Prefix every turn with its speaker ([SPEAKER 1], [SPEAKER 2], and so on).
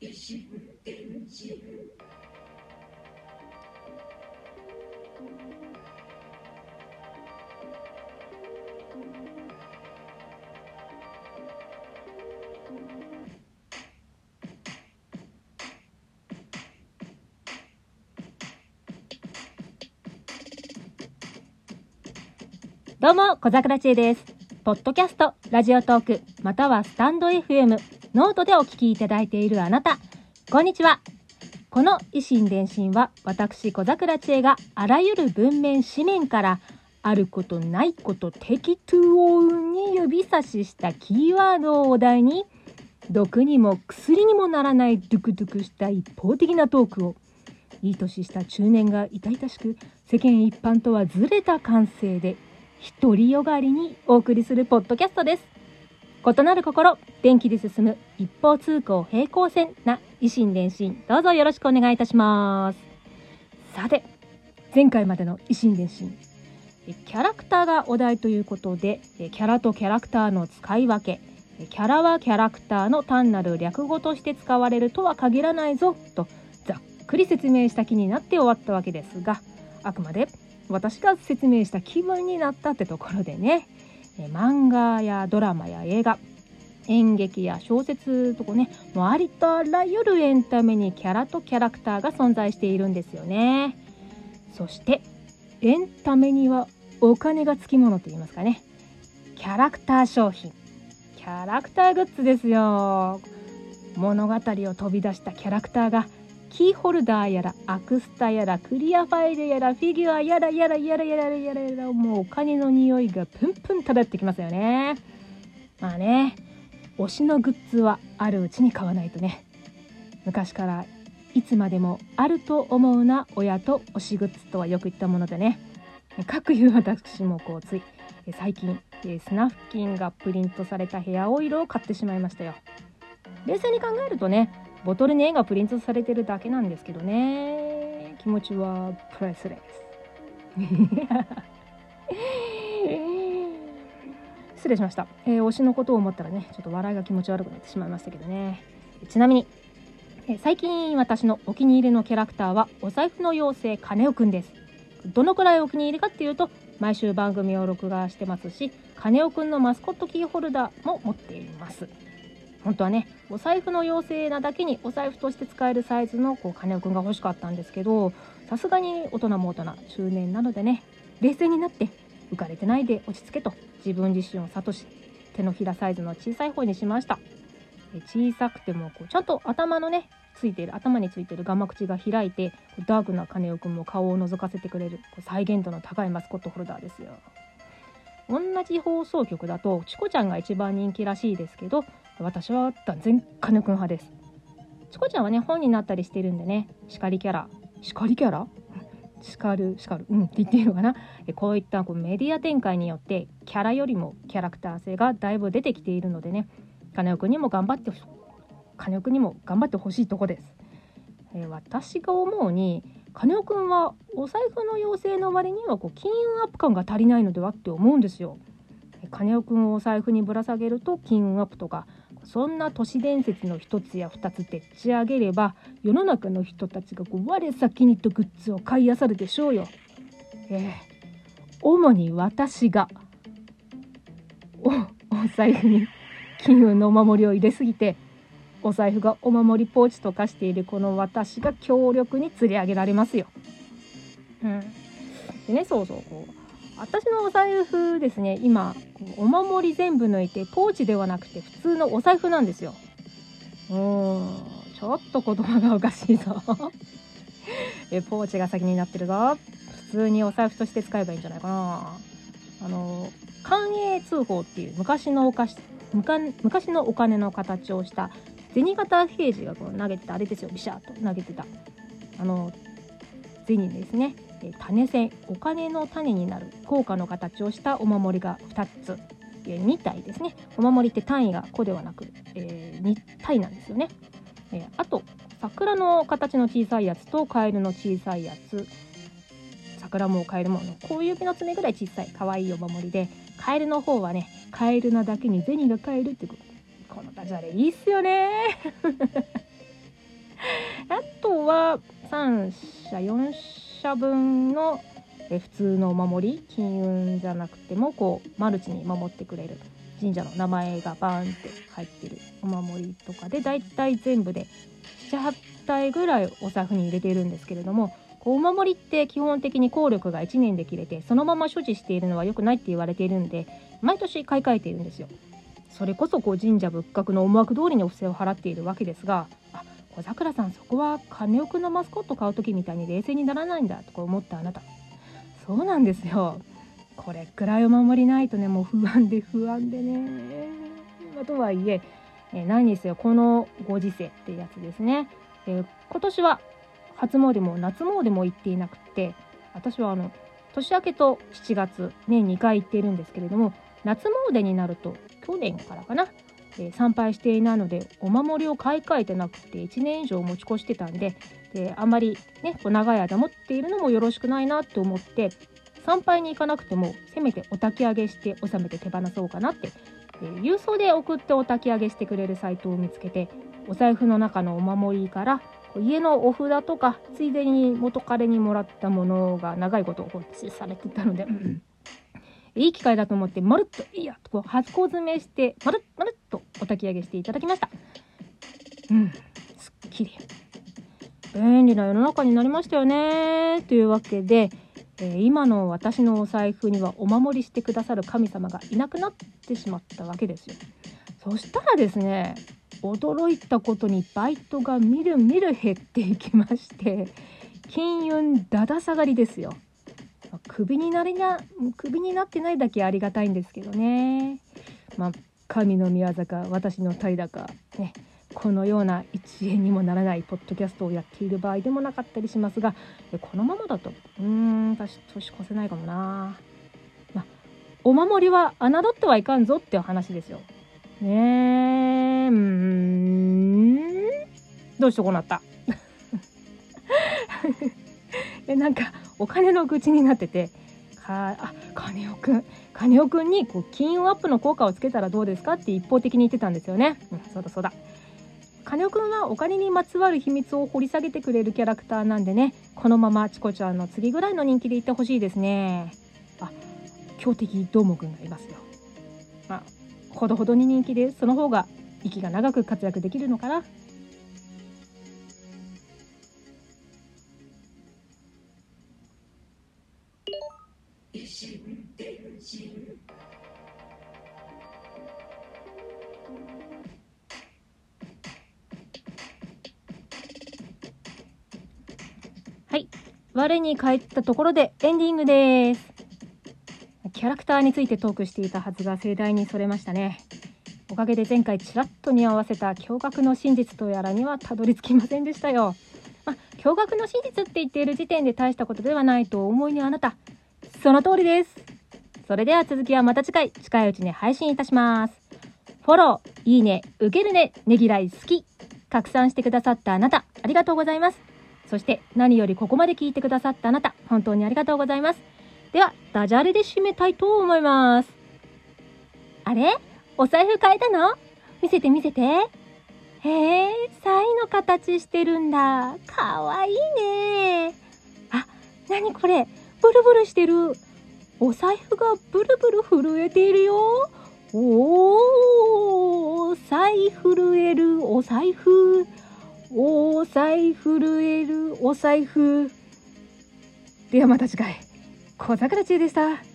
[SPEAKER 1] Yes, she. どうも、小桜知恵です。ポッドキャスト、ラジオトーク、またはスタンド FM、ノートでお聞きいただいているあなた、こんにちは。この異心電進は、私小桜知恵があらゆる文面、紙面から、あることないこと適当に指差ししたキーワードをお題に、毒にも薬にもならないドゥクドゥクした一方的なトークを、いい年した中年が痛々しく、世間一般とはずれた感性で独りよがりにお送りするポッドキャストです。異なる心、電気で進む一方通行平行線な維新伝心、どうぞよろしくお願いいたします。さて、前回までの維新伝心、キャラクターがお題ということで、キャラとキャラクターの使い分け、キャラはキャラクターの単なる略語として使われるとは限らないぞ、とざっくり説明した気になって終わったわけですが、あくまで私が説明した気分になったってところでね漫画やドラマや映画演劇や小説とかねもうありとあらゆるエンタメにキャラとキャラクターが存在しているんですよね。そしてエンタメにはお金がつきものと言いますかね。キャラクター商品。キャラクターグッズですよ。物語を飛び出したキャラクターがキーホルダーやらアクスタやらクリアファイルやらフィギュアやらやらやらやらやらやらもうお金の匂いがプンプン漂ってきますよねまあね推しのグッズはあるうちに買わないとね昔からいつまでもあると思うな親と推しグッズとはよく言ったものでね各いう私もこうつい最近スナフキンがプリントされたヘアオイルを買ってしまいましたよ冷静に考えるとねボトルに絵がプリントされてるだけなんですけどね。気持ちはプライスレス。失礼しました、えー、推しのことを思ったらねちょっと笑いが気持ち悪くなってしまいましたけどね。ちなみに、えー、最近私のお気に入りのキャラクターはお財布の妖精カネオくんです。どのくらいお気に入りかっていうと毎週番組を録画してますしカネオくんのマスコットキーホルダーも持っています。本当はねお財布の妖精なだけにお財布として使えるサイズのこう金尾くんが欲しかったんですけどさすがに大人も大人中年なのでね冷静になって浮かれてないで落ち着けと自分自身を諭し手のひらサイズの小さい方にしました。小さくてもこうちゃんと頭のねついてる頭についてるガマ口が開いてダークな金尾くんも顔を覗かせてくれるこう再現度の高いマスコットホルダーですよ。同じ放送局だとチコちゃんが一番人気らしいですけど私は断然カネくん派です。チコちゃんはね本になったりしてるんでね。叱りキャラ。叱りキャラ？叱る叱る。うんって言っていいのかな。こういったこうメディア展開によってキャラよりもキャラクター性がだいぶ出てきているのでね。金尾くんにも頑張って金尾くんにも頑張ってほしいとこです、えー、私が思うに金尾くんはお財布の妖精の割にはこう金運アップ感が足りないのではって思うんですよ。金尾くんをお財布にぶら下げると金運アップとかそんな都市伝説の一つや二つでっち上げれば世の中の人たちがこう我先にとグッズを買い漁るでしょうよ。えー、主に私がおお財布に金運のお守りを入れすぎてお財布がお守りポーチと化しているこの私が強力に釣り上げられますよ。うん、でねそうそうこう私のお財布ですね今お守り全部抜いてポーチではなくて普通のお財布なんですよ。うんちょっと言葉がおかしいぞ。えポーチが先になってるぞ。普通にお財布として使えばいいんじゃないかな。あの寛永通報っていう昔のお菓子昔のお金の形をした銭形平次がこう投げてたあれですよビシャーと投げてたあの銭ですね。種線お金の種になる硬貨の形をしたお守りが2つ。2体ですね。お守りって単位が個ではなく、えー、2体なんですよね、えー、あと桜の形の小さいやつとカエルの小さいやつ。桜もカエルも小指の爪ぐらい小さい可愛いお守りでカエルの方はねカエルなだけに銭が買えるってこのダジャレいいっすよね。あとは3社4社分の普通のお守り金運じゃなくてもこうマルチに守ってくれる神社の名前がバーンって入ってるお守りとかでだいたい全部で78体ぐらいお財布に入れているんですけれどもお守りって基本的に効力が1年で切れてそのまま所持しているのは良くないって言われているんで毎年買い替えているんですよ。それこそこう神社仏閣の思惑通りにお布施を払っているわけですがあ小桜さんそこは金尾くんのマスコット買う時みたいに冷静にならないんだとか思ったあなた。そうなんですよ。これくらいお守りないとねもう不安で不安でね、まあ、とはいええ何にせよ。このご時世ってやつですね、えー、今年は初詣も夏詣も行っていなくて私はあの年明けと7月年2回行っているんですけれども夏詣になると去年からかな、え、参拝していないのでお守りを買い替えてなくて1年以上持ち越してたんでであんまりねこう長い間持っているのもよろしくないなって思って参拝に行かなくてもせめてお焚き上げして収めて手放そうかなって、え、郵送で送ってお焚き上げしてくれるサイトを見つけてお財布の中のお守りから家のお札とかついでに元彼にもらったものが長いこと放置されてたので、いい機会だと思ってまるっといいやとこう箱詰めしてまるっまるっとお焚き上げしていただきました。うん。すっきり。便利な世の中になりましたよね。というわけで、えー、今の私のお財布にはお守りしてくださる神様がいなくなってしまったわけですよ。そしたらですね驚いたことにバイトがみるみる減っていきまして金運だだ下がりですよ。クビになりなクビになってないだけありがたいんですけどね。まあ神の宮坂私の平高ねこのような一円にもならないポッドキャストをやっている場合でもなかったりしますがこのままだとうーん私年越せないかもな。まあお守りは侮ってはいかんぞってお話ですよ。ねえうん。どうしてこうなった？えなんかお金の愚痴になっててかあ金尾くん金尾くんにこう金運アップの効果をつけたらどうですかって一方的に言ってたんですよね、うん、そうだそうだ。金尾くんはお金にまつわる秘密を掘り下げてくれるキャラクターなんでねこのままチコちゃんの次ぐらいの人気でいってほしいですね。あ強敵どーもくんがいますよ。まあほどほどに人気でその方が息が長く活躍できるのかな。我に帰ったところでエンディングです。キャラクターについてトークしていたはずが盛大にそれましたね。おかげで前回ちらっとに合わせた驚愕の真実とやらにはたどり着きませんでしたよ。まあ、驚愕の真実って言っている時点で大したことではないと思いにあなた。その通りです。それでは続きはまた次回、近いうちに配信いたします。フォロー、いいね、受けるね、ねぎらい好き。拡散してくださったあなた、ありがとうございます。そして何よりここまで聞いてくださったあなた、本当にありがとうございます。では、ダジャレで締めたいと思います。あれ？お財布変えたの？見せて見せて。へえ、サイの形してるんだ。かわいいね。あ、なにこれ？ブルブルしてる。お財布がブルブル震えているよ。おー、財震えるお財布。お財布震えるお財布。ではまた次回。小桜中でした。